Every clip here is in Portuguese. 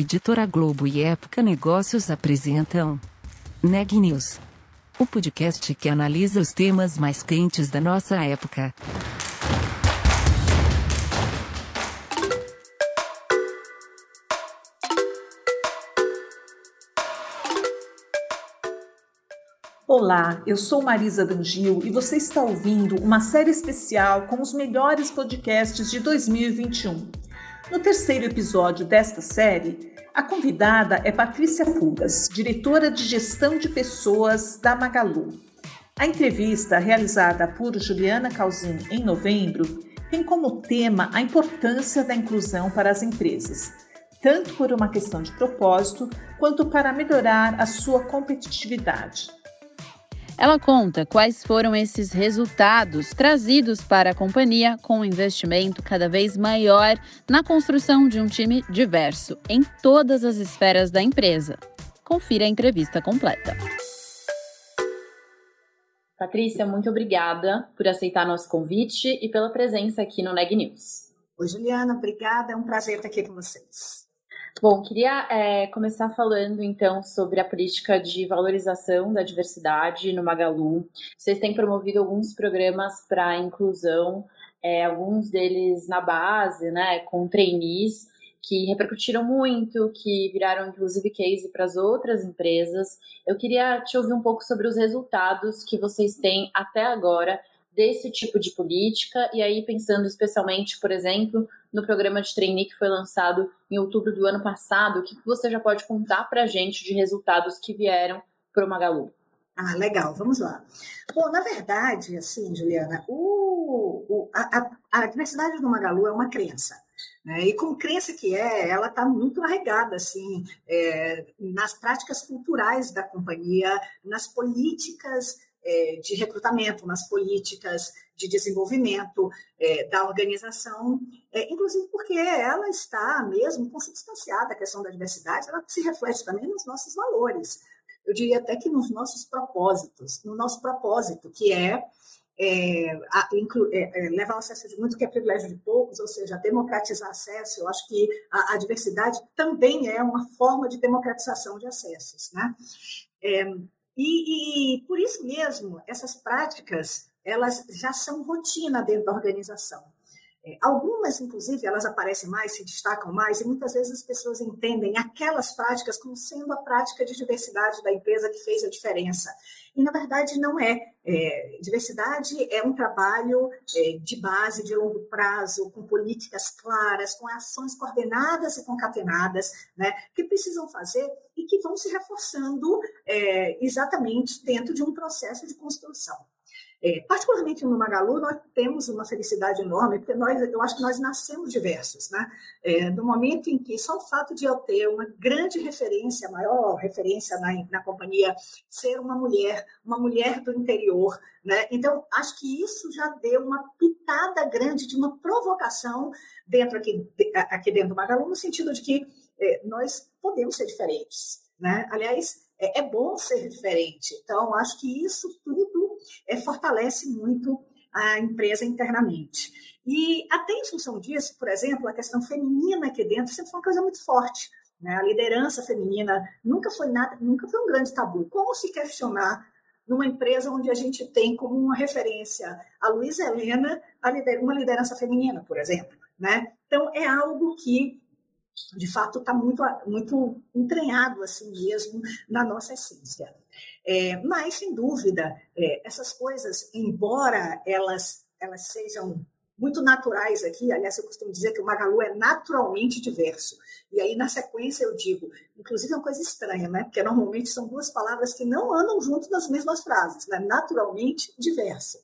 Editora Globo e Época Negócios apresentam Neg News, o podcast que analisa os temas mais quentes da nossa época. Olá, eu sou Marisa Dangil e você está ouvindo uma série especial com os melhores podcasts de 2021. No terceiro episódio desta série, a convidada é Patrícia Fugas, diretora de gestão de pessoas da Magalu. A entrevista, realizada por Juliana Calzin em novembro, tem como tema a importância da inclusão para as empresas, tanto por uma questão de propósito quanto para melhorar a sua competitividade. Ela conta quais foram esses resultados trazidos para a companhia com um investimento cada vez maior na construção de um time diverso em todas as esferas da empresa. Confira a entrevista completa. Patrícia, muito obrigada por aceitar nosso convite e pela presença aqui no Neg News. Oi, Juliana, obrigada. É um prazer estar aqui com vocês. Bom, queria é, começar falando então sobre a política de valorização da diversidade no Magalu. Vocês têm promovido alguns programas para inclusão, é, alguns deles na base, né, com trainees, que repercutiram muito, que viraram inclusive case para as outras empresas. Eu queria te ouvir um pouco sobre os resultados que vocês têm até agora desse tipo de política, e aí pensando especialmente, por exemplo, no programa de trainee que foi lançado em outubro do ano passado, o que você já pode contar para a gente de resultados que vieram para o Magalu? Ah, legal, vamos lá. Bom, na verdade, assim, Juliana, o, o a, a, diversidade do Magalu é uma crença. Né? E como crença que é, ela está muito arraigada assim, é, nas práticas culturais da companhia, nas políticas é, de recrutamento, nas políticas de desenvolvimento é, da organização, é, inclusive porque ela está mesmo consubstanciada, a questão da diversidade, ela se reflete também nos nossos valores. Eu diria até que nos nossos propósitos, no nosso propósito, que é, é, a, inclu, é, é, levar o acesso de muito que é privilégio de poucos, ou seja, democratizar acesso. Eu acho que a, a diversidade também é uma forma de democratização de acessos. Né? E, e, por isso mesmo, essas práticas elas já são rotina dentro da organização. É, algumas, inclusive, elas aparecem mais, se destacam mais, e muitas vezes as pessoas entendem aquelas práticas como sendo a prática de diversidade da empresa que fez a diferença. E, na verdade, não é. é diversidade é um trabalho é, de base, de longo prazo, com políticas claras, com ações coordenadas e concatenadas, né, que precisam fazer e que vão se reforçando é, exatamente dentro de um processo de construção. É, particularmente no Magalu, nós temos uma felicidade enorme, porque nós, eu acho que nós nascemos diversos. Né? É, no momento em que só o fato de eu ter uma grande referência, maior referência na, na companhia, ser uma mulher, uma mulher do interior, né? então acho que isso já deu uma pitada grande de uma provocação dentro aqui, aqui dentro do Magalu, no sentido de que é, nós podemos ser diferentes. Né? Aliás, é, é bom ser diferente. Então, acho que isso tudo é, fortalece muito a empresa internamente. E até em função disso, por exemplo, a questão feminina aqui dentro sempre foi uma coisa muito forte. Né? A liderança feminina nunca foi nada, nunca foi um grande tabu. Como se questionar numa empresa onde a gente tem como uma referência a Luísa Helena, uma liderança feminina, por exemplo. Né? Então, é algo que, de fato, está muito, muito entranhado assim mesmo na nossa essência. É, mas, sem dúvida, é, essas coisas, embora elas, elas sejam muito naturais aqui, aliás, eu costumo dizer que o Magalu é naturalmente diverso. E aí, na sequência, eu digo, inclusive é uma coisa estranha, né? Porque normalmente são duas palavras que não andam junto nas mesmas frases, né? Naturalmente diverso.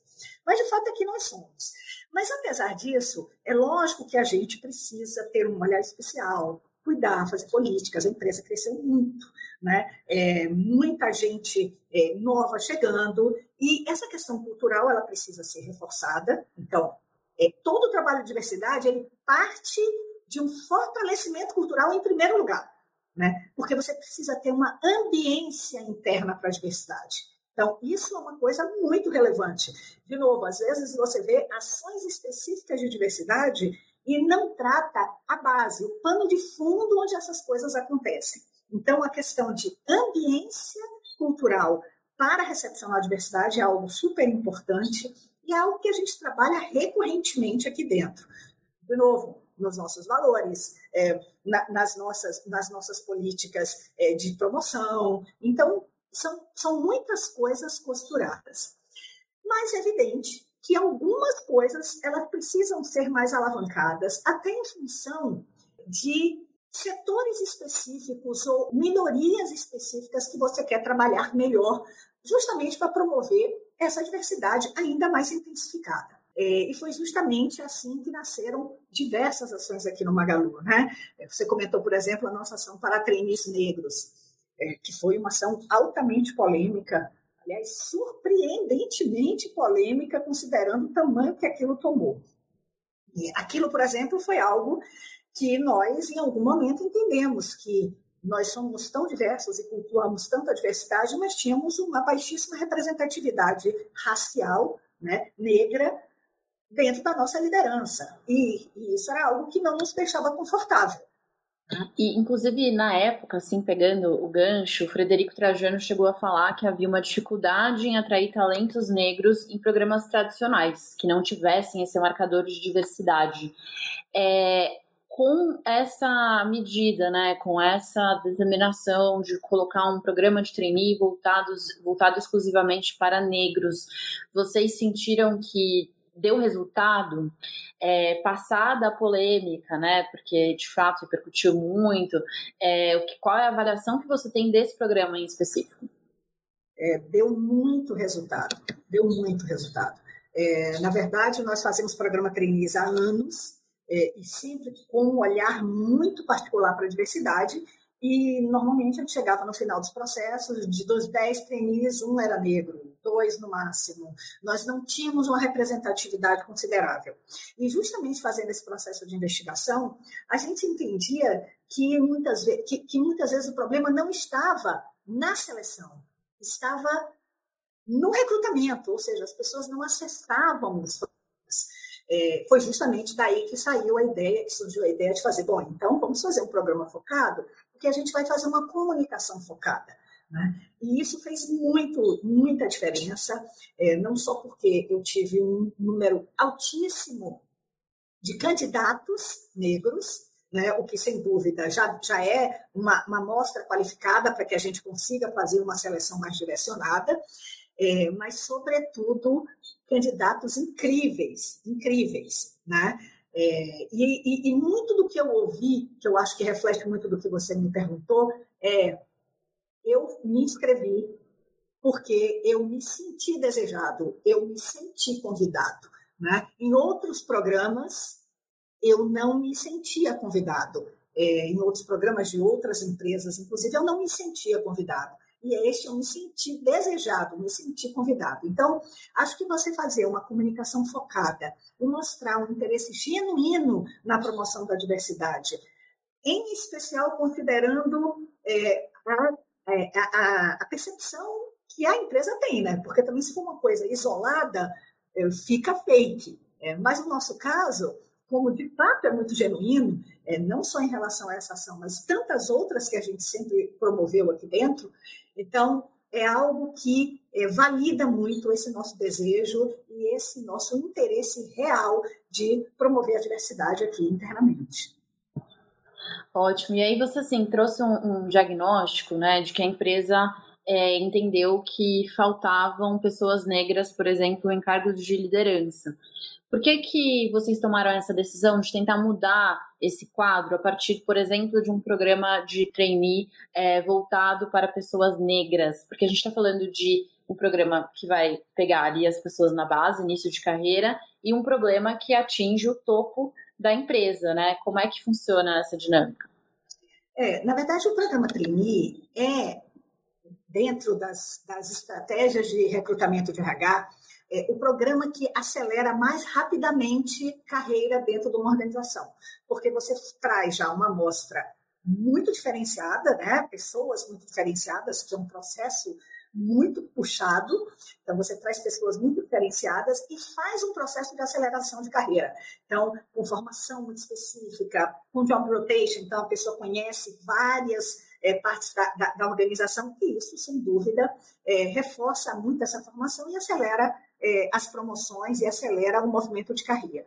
Mas, de fato, aqui nós somos. Mas, apesar disso, é lógico que a gente precisa ter um olhar especial, cuidar, fazer políticas. A empresa cresceu muito, né? É, muita gente é, nova chegando e essa questão cultural ela precisa ser reforçada. Então, é, todo o trabalho de diversidade ele parte de um fortalecimento cultural em primeiro lugar, né? Porque você precisa ter uma ambiência interna para a diversidade. Então, isso é uma coisa muito relevante. De novo, às vezes você vê ações específicas de diversidade e não trata a base, o pano de fundo onde essas coisas acontecem. Então, a questão de ambiência cultural para a recepção à diversidade é algo super importante e é algo que a gente trabalha recorrentemente aqui dentro. De novo, nos nossos valores, é, na, nas, nossas, nas nossas políticas é, de promoção. Então, são, são muitas coisas costuradas. Mas é evidente que algumas coisas elas precisam ser mais alavancadas, até em função de setores específicos ou minorias específicas que você quer trabalhar melhor, justamente para promover essa diversidade ainda mais intensificada. É, e foi justamente assim que nasceram diversas ações aqui no Magalu. Né? É, você comentou, por exemplo, a nossa ação para trainees negros, é, que foi uma ação altamente polêmica, aliás, surpreendentemente polêmica, considerando o tamanho que aquilo tomou. E aquilo, por exemplo, foi algo que nós, em algum momento, entendemos que nós somos tão diversos e cultuamos tanta diversidade, mas tínhamos uma baixíssima representatividade racial, né, negra, dentro da nossa liderança. E, e isso era algo que não nos deixava confortável. E, inclusive, na época, assim, pegando o gancho, o Frederico Trajano chegou a falar que havia uma dificuldade em atrair talentos negros em programas tradicionais, que não tivessem esse marcador de diversidade. É, com essa medida, né, com essa determinação de colocar um programa de trainee voltados, voltado exclusivamente para negros, vocês sentiram que deu resultado, é, passada a polêmica, né? Porque de fato repercutiu muito. É, o que, qual é a avaliação que você tem desse programa em específico? É, deu muito resultado, deu muito resultado. É, na verdade, nós fazemos programa trainees há anos é, e sempre com um olhar muito particular para a diversidade e normalmente a gente chegava no final dos processos, de dos dez trainees, um era negro, dois no máximo. Nós não tínhamos uma representatividade considerável. E justamente fazendo esse processo de investigação, a gente entendia que muitas, vezes, que, que muitas vezes o problema não estava na seleção, estava no recrutamento, ou seja, as pessoas não acessavam os é, foi justamente daí que saiu a ideia, que surgiu a ideia de fazer, bom, então vamos fazer um programa focado porque a gente vai fazer uma comunicação focada. Né? E isso fez muito, muita diferença, é, não só porque eu tive um número altíssimo de candidatos negros, né, o que sem dúvida já, já é uma, uma amostra qualificada para que a gente consiga fazer uma seleção mais direcionada, é, mas, sobretudo, candidatos incríveis, incríveis, né? É, e, e, e, muito do que eu ouvi, que eu acho que reflete muito do que você me perguntou, é: eu me inscrevi porque eu me senti desejado, eu me senti convidado. Né? Em outros programas, eu não me sentia convidado. É, em outros programas de outras empresas, inclusive, eu não me sentia convidado e este eu me senti desejado, me senti convidado. Então, acho que você fazer uma comunicação focada e mostrar um interesse genuíno na promoção da diversidade, em especial considerando é, é, a, a, percepção que a empresa tem, né? Porque também se for uma coisa isolada, é, fica fake. É, mas no nosso caso, como de fato é muito genuíno, é, não só em relação a essa ação, mas tantas outras que a gente sempre promoveu aqui dentro, então, é algo que é, valida muito esse nosso desejo e esse nosso interesse real de promover a diversidade aqui internamente. Ótimo. E aí você assim trouxe um, um diagnóstico, né, de que a empresa é, entendeu que faltavam pessoas negras, por exemplo, em cargos de liderança. Por que, que vocês tomaram essa decisão de tentar mudar esse quadro a partir, por exemplo, de um programa de trainee é, voltado para pessoas negras? Porque a gente está falando de um programa que vai pegar ali as pessoas na base, início de carreira, e um problema que atinge o topo da empresa, né? Como é que funciona essa dinâmica? É, na verdade, o programa trainee é dentro das, das estratégias de recrutamento de RH é, o programa que acelera mais rapidamente carreira dentro de uma organização, porque você traz já uma amostra muito diferenciada, né? pessoas muito diferenciadas, que é um processo muito puxado, então você traz pessoas muito diferenciadas e faz um processo de aceleração de carreira. Então, com formação muito específica, com job rotation, então a pessoa conhece várias é, partes da, da, da, organização, e isso, sem dúvida, é, reforça muito essa formação e acelera é, as promoções e acelera o movimento de carreira.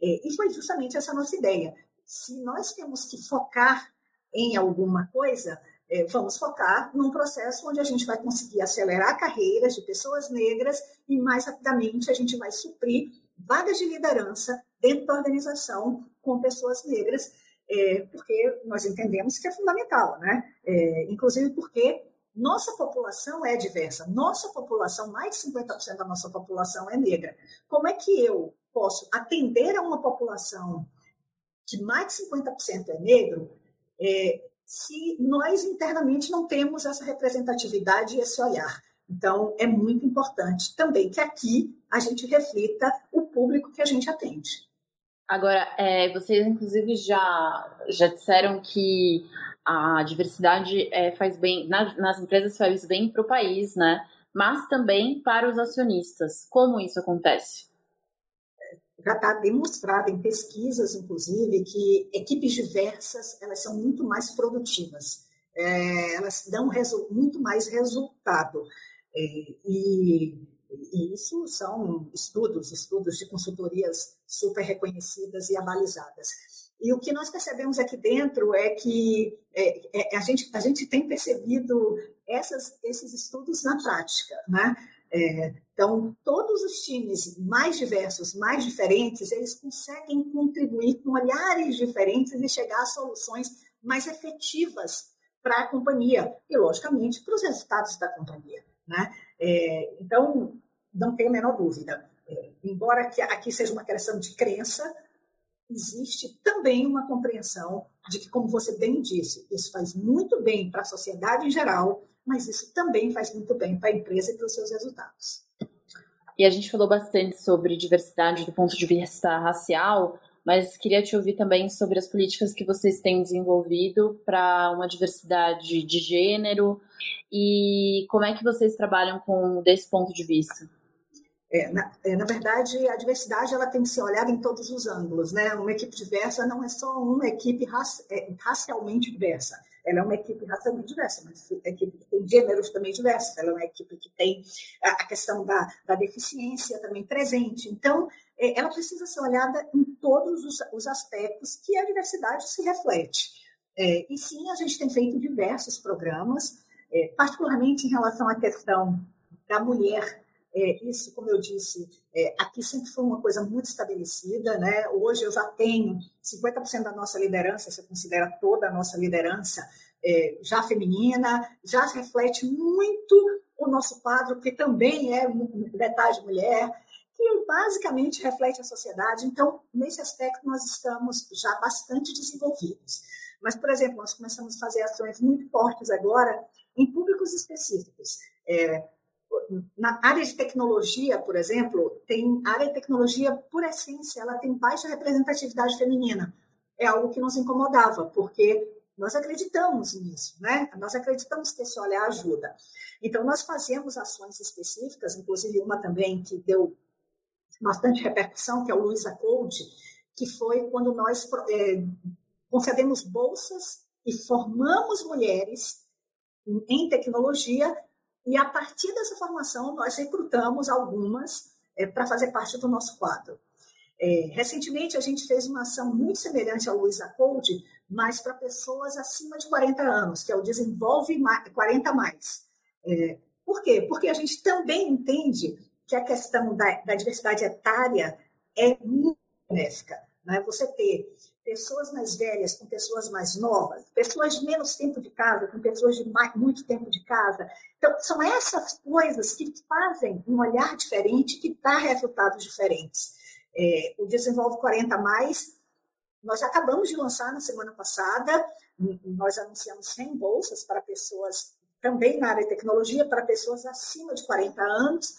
E foi justamente essa nossa ideia. Se nós temos que focar em alguma coisa, é, vamos focar num processo onde a gente vai conseguir acelerar carreiras de pessoas negras e mais rapidamente a gente vai suprir vagas de liderança dentro da organização com pessoas negras, é, porque nós entendemos que é fundamental, né? É, inclusive porque nossa população é diversa, nossa população, mais de 50% da nossa população é negra. Como é que eu posso atender a uma população que mais de 50% é negro, é, se nós internamente não temos essa representatividade e esse olhar. Então, é muito importante também que aqui a gente reflita o público que a gente atende. Agora, é, vocês inclusive já, já disseram que a diversidade é, faz bem, na, nas empresas faz bem para o país, né? Mas também para os acionistas. Como isso acontece? Já está demonstrado em pesquisas, inclusive, que equipes diversas elas são muito mais produtivas, é, elas dão muito mais resultado. É, e, e, isso são estudos, estudos de consultorias super reconhecidas e abalizadas. E o que nós percebemos aqui dentro é que é, é a, gente, a gente tem percebido essas, esses estudos na prática, né? É, então, todos os times mais diversos, mais diferentes, eles conseguem contribuir com olhares diferentes e chegar a soluções mais efetivas para a companhia e, logicamente, para os resultados da companhia. Né? É, então, não tem a menor dúvida. É, embora aqui seja uma questão de crença, existe também uma compreensão de que, como você bem disse, isso faz muito bem para a sociedade em geral, mas isso também faz muito bem para a empresa e para os seus resultados. E a gente falou bastante sobre diversidade do ponto de vista racial, mas queria te ouvir também sobre as políticas que vocês têm desenvolvido para uma diversidade de gênero e como é que vocês trabalham com desse ponto de vista. É, na, é, na, verdade, a diversidade ela tem que ser olhada em todos os ângulos. Né? Uma equipe diversa não é só uma equipe raci é, racialmente diversa. Ela é uma equipe racialmente diversa, mas equipe que tem gêneros também diversos. Ela é uma equipe que tem a, questão da, da deficiência também presente. Então, é, ela precisa ser olhada em todos os, os aspectos que a diversidade se reflete. É, e sim, a gente tem feito diversos programas, é, particularmente em relação à questão da mulher é, isso, como eu disse, é, aqui sempre foi uma coisa muito estabelecida. Né? Hoje eu já tenho 50% da nossa liderança, você considera toda a nossa liderança é, já feminina, já reflete muito o nosso quadro, que também é metade mulher, que basicamente reflete a sociedade. Então, nesse aspecto, nós estamos já bastante desenvolvidos. Mas, por exemplo, nós começamos a fazer ações muito fortes agora em públicos específicos. É, na área de tecnologia, por exemplo, tem área de tecnologia, por essência, ela tem baixa representatividade feminina. É algo que nos incomodava, porque nós acreditamos nisso, né? Nós acreditamos que esse olhar ajuda. Então, nós fazemos ações específicas, inclusive uma também que deu bastante repercussão, que é o Luiza Code, que foi quando nós é, concedemos bolsas e formamos mulheres em tecnologia e a partir dessa formação, nós recrutamos algumas é, para fazer parte do nosso quadro. É, recentemente, a gente fez uma ação muito semelhante ao Luiza Code, mas para pessoas acima de 40 anos, que é o Desenvolve 40 Mais. É, por quê? Porque a gente também entende que a questão da, da diversidade etária é muito benéfica. Né? Você ter pessoas mais velhas com pessoas mais novas, pessoas de menos tempo de casa com pessoas de mais, muito tempo de casa. Então, são essas coisas que fazem um olhar diferente, que dá resultados diferentes. É, o Desenvolve 40 Mais, nós acabamos de lançar na semana passada, nós anunciamos 100 bolsas para pessoas também na área de tecnologia, para pessoas acima de 40 anos,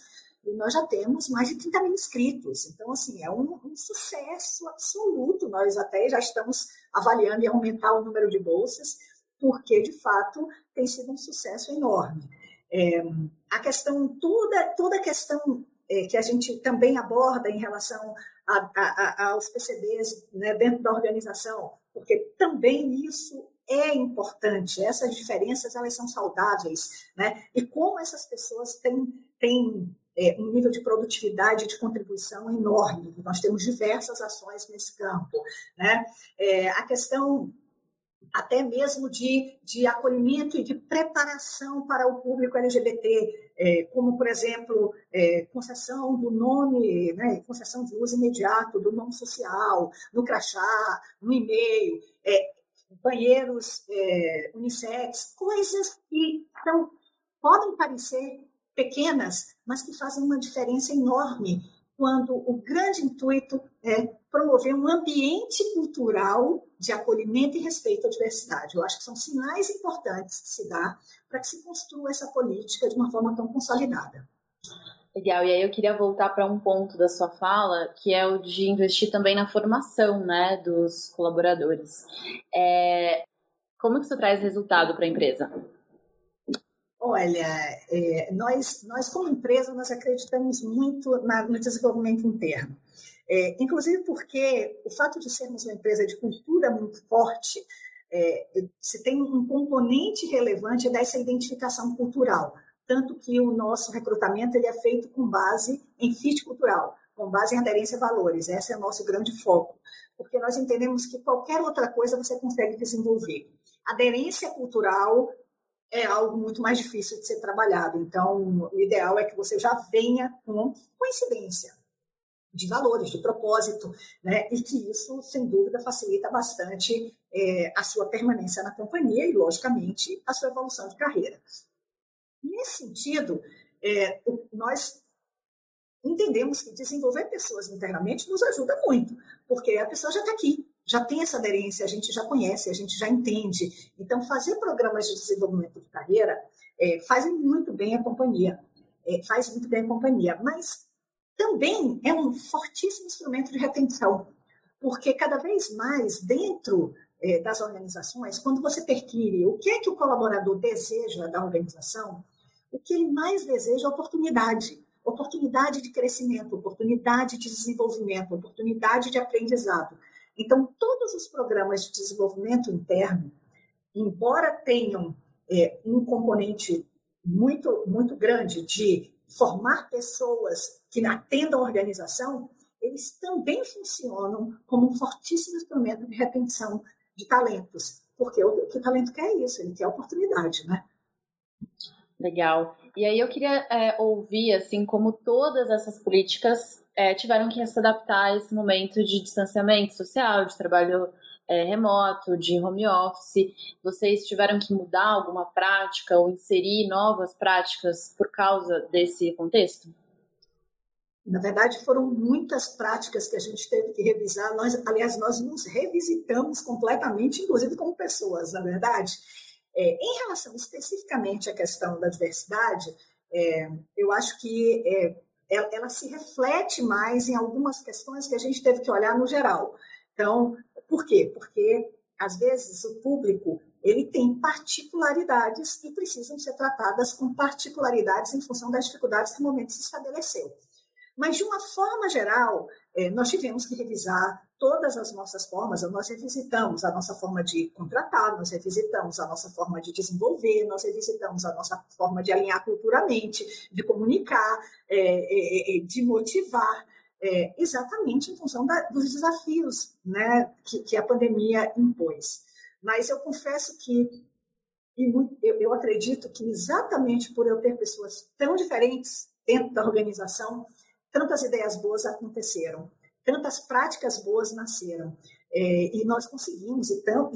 e nós já temos mais de 30 mil inscritos. Então, assim, é um, um, sucesso absoluto. Nós até já estamos avaliando em aumentar o número de bolsas, porque, de fato, tem sido um sucesso enorme. É, a questão, toda, toda a questão é, que a gente também aborda em relação a, a, a, aos PCDs né, dentro da organização, porque também isso é importante, essas diferenças elas são saudáveis, né? e como essas pessoas têm, têm é, um nível de produtividade e de contribuição enorme. Nós temos diversas ações nesse campo. Né? É, a questão até mesmo de, de acolhimento e de preparação para o público LGBT, é, como, por exemplo, é, concessão do nome, né, concessão de uso imediato do nome social, no crachá, no e-mail, é, banheiros é, unissex, coisas que são, podem parecer pequenas, mas que fazem uma diferença enorme quando o grande intuito é promover um ambiente cultural de acolhimento e respeito à diversidade. Eu acho que são sinais importantes que se dá para que se construa essa política de uma forma tão consolidada. Legal, e aí eu queria voltar para um ponto da sua fala, que é o de investir também na formação né, dos colaboradores. É, como que isso traz resultado para a empresa? Olha, é, nós, nós como empresa, nós acreditamos muito na, no desenvolvimento interno. É, inclusive porque o fato de sermos uma empresa de cultura muito forte, é, se tem um componente relevante dessa identificação cultural, tanto que o nosso recrutamento ele é feito com base em fit cultural, com base em aderência a valores. Esse é o nosso grande foco, porque nós entendemos que qualquer outra coisa você consegue desenvolver. Aderência cultural é algo muito mais difícil de ser trabalhado. Então, o ideal é que você já venha com coincidência de valores, de propósito, né? e que isso, sem dúvida, facilita bastante é, a sua permanência na companhia e, logicamente, a sua evolução de carreira. Nesse sentido, é, nós entendemos que desenvolver pessoas internamente nos ajuda muito, porque a pessoa já está aqui, já tem essa aderência, a gente já conhece, a gente já entende. Então, fazer programas de desenvolvimento de carreira é, muito bem a companhia, é, faz muito bem a companhia, mas também é um fortíssimo instrumento de retenção, porque cada vez mais dentro é, das organizações, quando você perquire o que é que o colaborador deseja da organização, o que ele mais deseja é oportunidade. Oportunidade de crescimento, oportunidade de desenvolvimento, oportunidade de aprendizado. Então, todos os programas de desenvolvimento interno, embora tenham é, um componente muito, muito grande de formar pessoas que atendam a organização, eles também funcionam como um fortíssimo instrumento de retenção de talentos, porque o, que o talento quer é isso, ele quer oportunidade, né? Legal. E aí eu queria é, ouvir, assim, como todas essas políticas é, tiveram que se adaptar a esse momento de distanciamento social, de trabalho é, remoto, de home office. Vocês tiveram que mudar alguma prática ou inserir novas práticas por causa desse contexto? Na verdade, foram muitas práticas que a gente teve que revisar. Nós, aliás, nós nos revisitamos completamente, inclusive como pessoas, na verdade. É, em relação especificamente à questão da diversidade, é, eu acho que é, ela, ela se reflete mais em algumas questões que a gente teve que olhar no geral. Então, por quê? Porque às vezes o público ele tem particularidades que precisam ser tratadas com particularidades em função das dificuldades que o momento se estabeleceu. Mas, de uma forma geral, é, nós tivemos que revisar todas as nossas formas, nós revisitamos a nossa forma de contratar, nós revisitamos a nossa forma de desenvolver, nós revisitamos a nossa forma de alinhar culturalmente, de comunicar, é, é, é de motivar, é, exatamente em função da, dos desafios né, que, que, a pandemia impôs. Mas eu confesso que, eu, eu acredito que exatamente por eu ter pessoas tão diferentes dentro da organização, tantas ideias boas aconteceram tantas práticas boas nasceram. É, e nós conseguimos, então,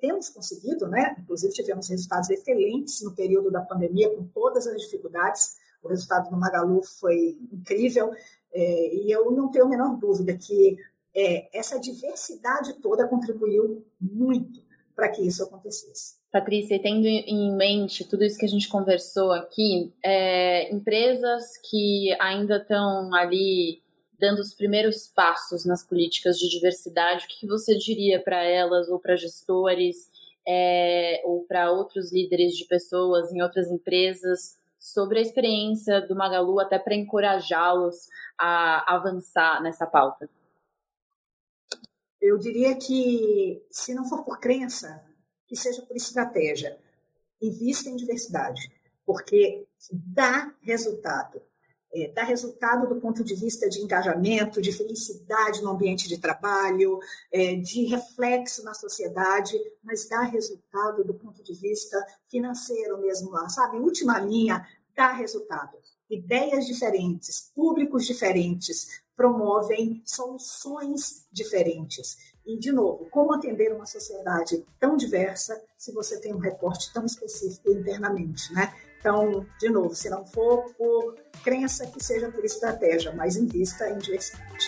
temos conseguido, né? inclusive tivemos resultados excelentes no período da pandemia, com todas as dificuldades. O resultado do Magalu foi incrível, é, e eu não tenho a menor dúvida que é, essa diversidade toda contribuiu muito para que isso acontecesse. Patrícia, tendo em mente tudo isso que a gente conversou aqui, é, empresas que ainda estão ali dando os primeiros passos nas políticas de diversidade, o que você diria para elas ou para gestores é, ou para outros líderes de pessoas em outras empresas sobre a experiência do Magalu, até para encorajá-los a avançar nessa pauta? Eu diria que, se não for por crença, que seja por estratégia. Invista em diversidade, porque dá resultado. É, dá resultado do ponto de vista de engajamento, de felicidade no ambiente de trabalho, é, de reflexo na sociedade, mas dá resultado do ponto de vista financeiro mesmo lá, sabe? Última linha, dá resultado. Ideias diferentes, públicos diferentes, promovem soluções diferentes. E, de novo, como atender uma sociedade tão diversa se você tem um recorte tão específico internamente, né? Então, de novo, se não for por crença, que seja por estratégia, mas invista em diversidade.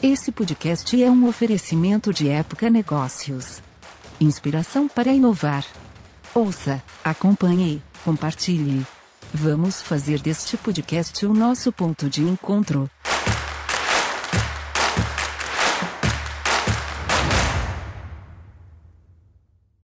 Esse podcast é um oferecimento de Época Negócios. Inspiração para inovar. Ouça, acompanhe, compartilhe. Vamos fazer deste podcast o nosso ponto de encontro.